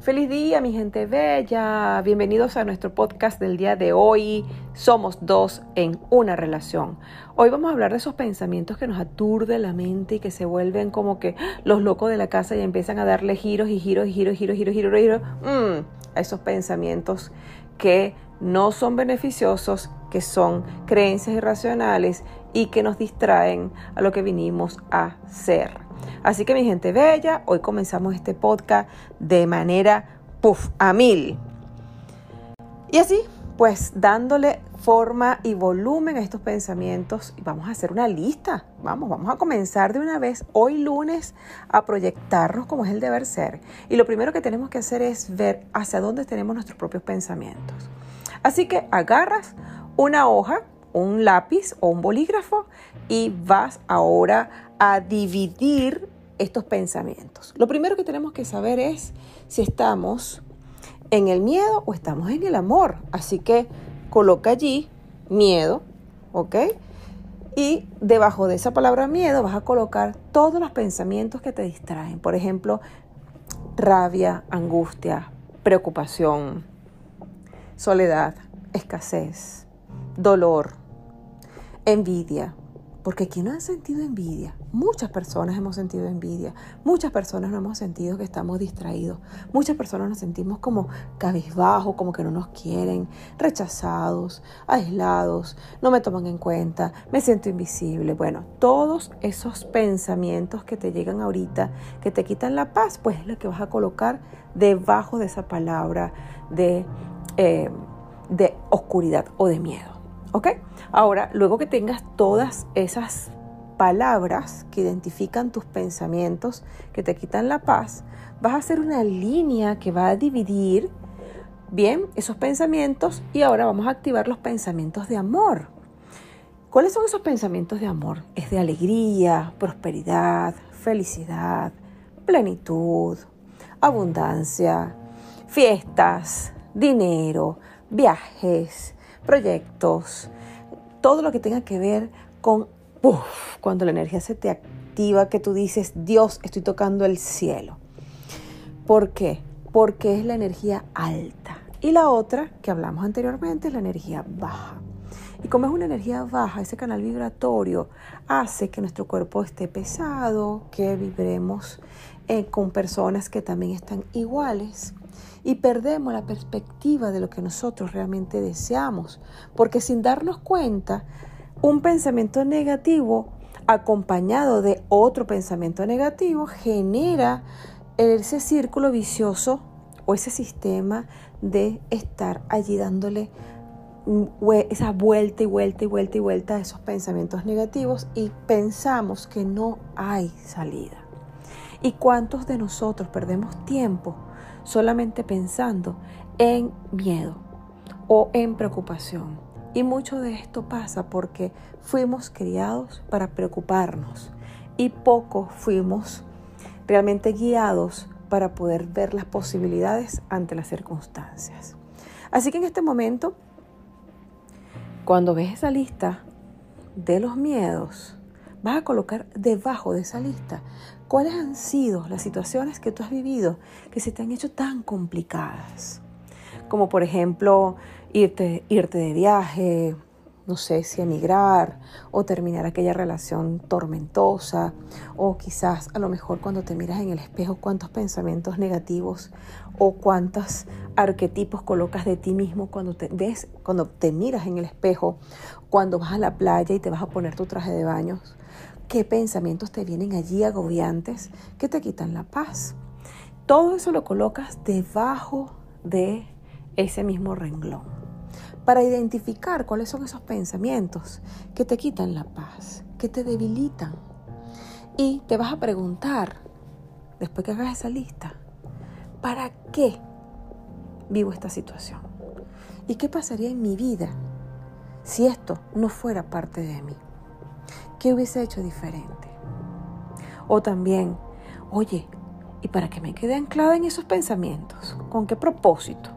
Feliz día, mi gente bella. Bienvenidos a nuestro podcast del día de hoy. Somos dos en una relación. Hoy vamos a hablar de esos pensamientos que nos aturden la mente y que se vuelven como que los locos de la casa y empiezan a darle giros y giros y giros, giros, giros, giros, giros. Mm, a esos pensamientos que no son beneficiosos, que son creencias irracionales y que nos distraen a lo que vinimos a ser. Así que mi gente bella, hoy comenzamos este podcast de manera puff, a mil. Y así, pues dándole forma y volumen a estos pensamientos vamos a hacer una lista. Vamos, vamos a comenzar de una vez hoy lunes a proyectarnos como es el deber ser. Y lo primero que tenemos que hacer es ver hacia dónde tenemos nuestros propios pensamientos. Así que agarras una hoja, un lápiz o un bolígrafo y vas ahora a dividir estos pensamientos. Lo primero que tenemos que saber es si estamos en el miedo o estamos en el amor. Así que coloca allí miedo, ¿ok? Y debajo de esa palabra miedo vas a colocar todos los pensamientos que te distraen. Por ejemplo, rabia, angustia, preocupación, soledad, escasez, dolor, envidia, porque aquí no han sentido envidia. Muchas personas hemos sentido envidia. Muchas personas no hemos sentido que estamos distraídos. Muchas personas nos sentimos como cabizbajos, como que no nos quieren, rechazados, aislados, no me toman en cuenta, me siento invisible. Bueno, todos esos pensamientos que te llegan ahorita, que te quitan la paz, pues es lo que vas a colocar debajo de esa palabra de, eh, de oscuridad o de miedo. ¿Ok? Ahora, luego que tengas todas esas palabras que identifican tus pensamientos, que te quitan la paz, vas a hacer una línea que va a dividir bien esos pensamientos y ahora vamos a activar los pensamientos de amor. ¿Cuáles son esos pensamientos de amor? Es de alegría, prosperidad, felicidad, plenitud, abundancia, fiestas, dinero, viajes, proyectos, todo lo que tenga que ver con cuando la energía se te activa, que tú dices, Dios, estoy tocando el cielo. ¿Por qué? Porque es la energía alta. Y la otra, que hablamos anteriormente, es la energía baja. Y como es una energía baja, ese canal vibratorio hace que nuestro cuerpo esté pesado, que vibremos eh, con personas que también están iguales y perdemos la perspectiva de lo que nosotros realmente deseamos, porque sin darnos cuenta, un pensamiento negativo acompañado de otro pensamiento negativo genera ese círculo vicioso o ese sistema de estar allí dándole esa vuelta y vuelta y vuelta y vuelta a esos pensamientos negativos y pensamos que no hay salida. ¿Y cuántos de nosotros perdemos tiempo solamente pensando en miedo o en preocupación. Y mucho de esto pasa porque fuimos criados para preocuparnos y poco fuimos realmente guiados para poder ver las posibilidades ante las circunstancias. Así que en este momento, cuando ves esa lista de los miedos, vas a colocar debajo de esa lista cuáles han sido las situaciones que tú has vivido que se te han hecho tan complicadas. Como por ejemplo irte, irte de viaje, no sé si emigrar o terminar aquella relación tormentosa o quizás a lo mejor cuando te miras en el espejo cuántos pensamientos negativos o cuántos arquetipos colocas de ti mismo cuando te ves, cuando te miras en el espejo, cuando vas a la playa y te vas a poner tu traje de baños, qué pensamientos te vienen allí agobiantes que te quitan la paz. Todo eso lo colocas debajo de ese mismo renglón para identificar cuáles son esos pensamientos que te quitan la paz, que te debilitan. Y te vas a preguntar, después que hagas esa lista, ¿para qué vivo esta situación? ¿Y qué pasaría en mi vida si esto no fuera parte de mí? ¿Qué hubiese hecho diferente? O también, oye, ¿y para qué me quedé anclada en esos pensamientos? ¿Con qué propósito?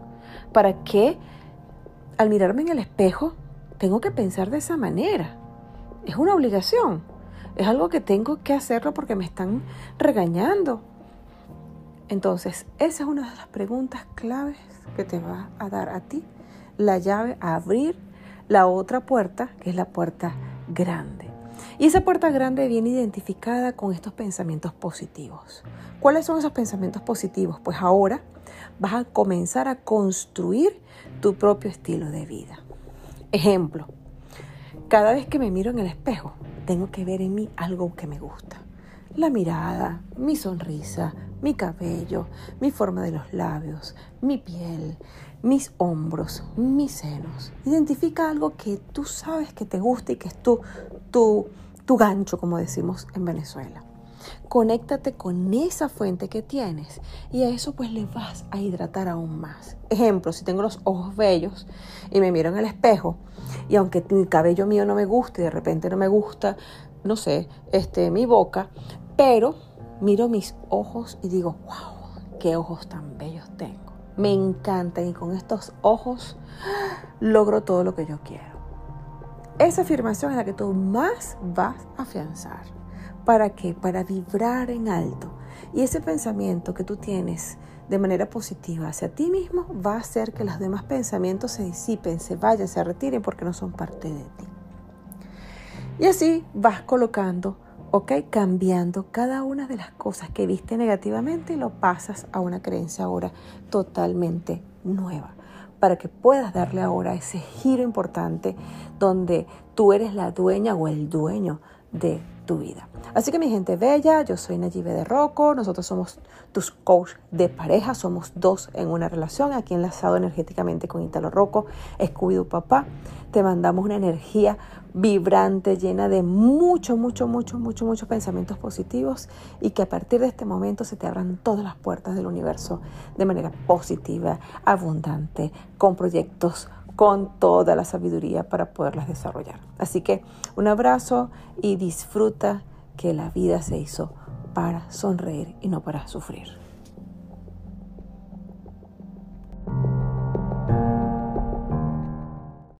¿Para qué al mirarme en el espejo, tengo que pensar de esa manera. Es una obligación. Es algo que tengo que hacerlo porque me están regañando. Entonces, esa es una de las preguntas claves que te va a dar a ti la llave a abrir la otra puerta, que es la puerta grande. Y esa puerta grande viene identificada con estos pensamientos positivos. ¿Cuáles son esos pensamientos positivos? Pues ahora vas a comenzar a construir tu propio estilo de vida. Ejemplo, cada vez que me miro en el espejo, tengo que ver en mí algo que me gusta. La mirada, mi sonrisa, mi cabello, mi forma de los labios, mi piel, mis hombros, mis senos. Identifica algo que tú sabes que te gusta y que es tu, tu, tu gancho, como decimos en Venezuela. Conéctate con esa fuente que tienes y a eso pues le vas a hidratar aún más. Ejemplo, si tengo los ojos bellos y me miro en el espejo y aunque mi cabello mío no me guste de repente no me gusta, no sé, este, mi boca, pero miro mis ojos y digo, wow, qué ojos tan bellos tengo. Me encantan y con estos ojos logro todo lo que yo quiero. Esa afirmación es la que tú más vas a afianzar. ¿Para qué? Para vibrar en alto. Y ese pensamiento que tú tienes de manera positiva hacia ti mismo va a hacer que los demás pensamientos se disipen, se vayan, se retiren porque no son parte de ti. Y así vas colocando ¿ok? Cambiando cada una de las cosas que viste negativamente y lo pasas a una creencia ahora totalmente nueva, para que puedas darle ahora ese giro importante donde tú eres la dueña o el dueño de tu vida. Así que mi gente bella, yo soy Nayibe de Rocco, nosotros somos tus coach de pareja, somos dos en una relación, aquí enlazado energéticamente con Italo Rocco, Scooby Papá, te mandamos una energía vibrante, llena de mucho, mucho, mucho, mucho, muchos pensamientos positivos y que a partir de este momento se te abran todas las puertas del universo de manera positiva, abundante, con proyectos con toda la sabiduría para poderlas desarrollar. Así que un abrazo y disfruta que la vida se hizo para sonreír y no para sufrir.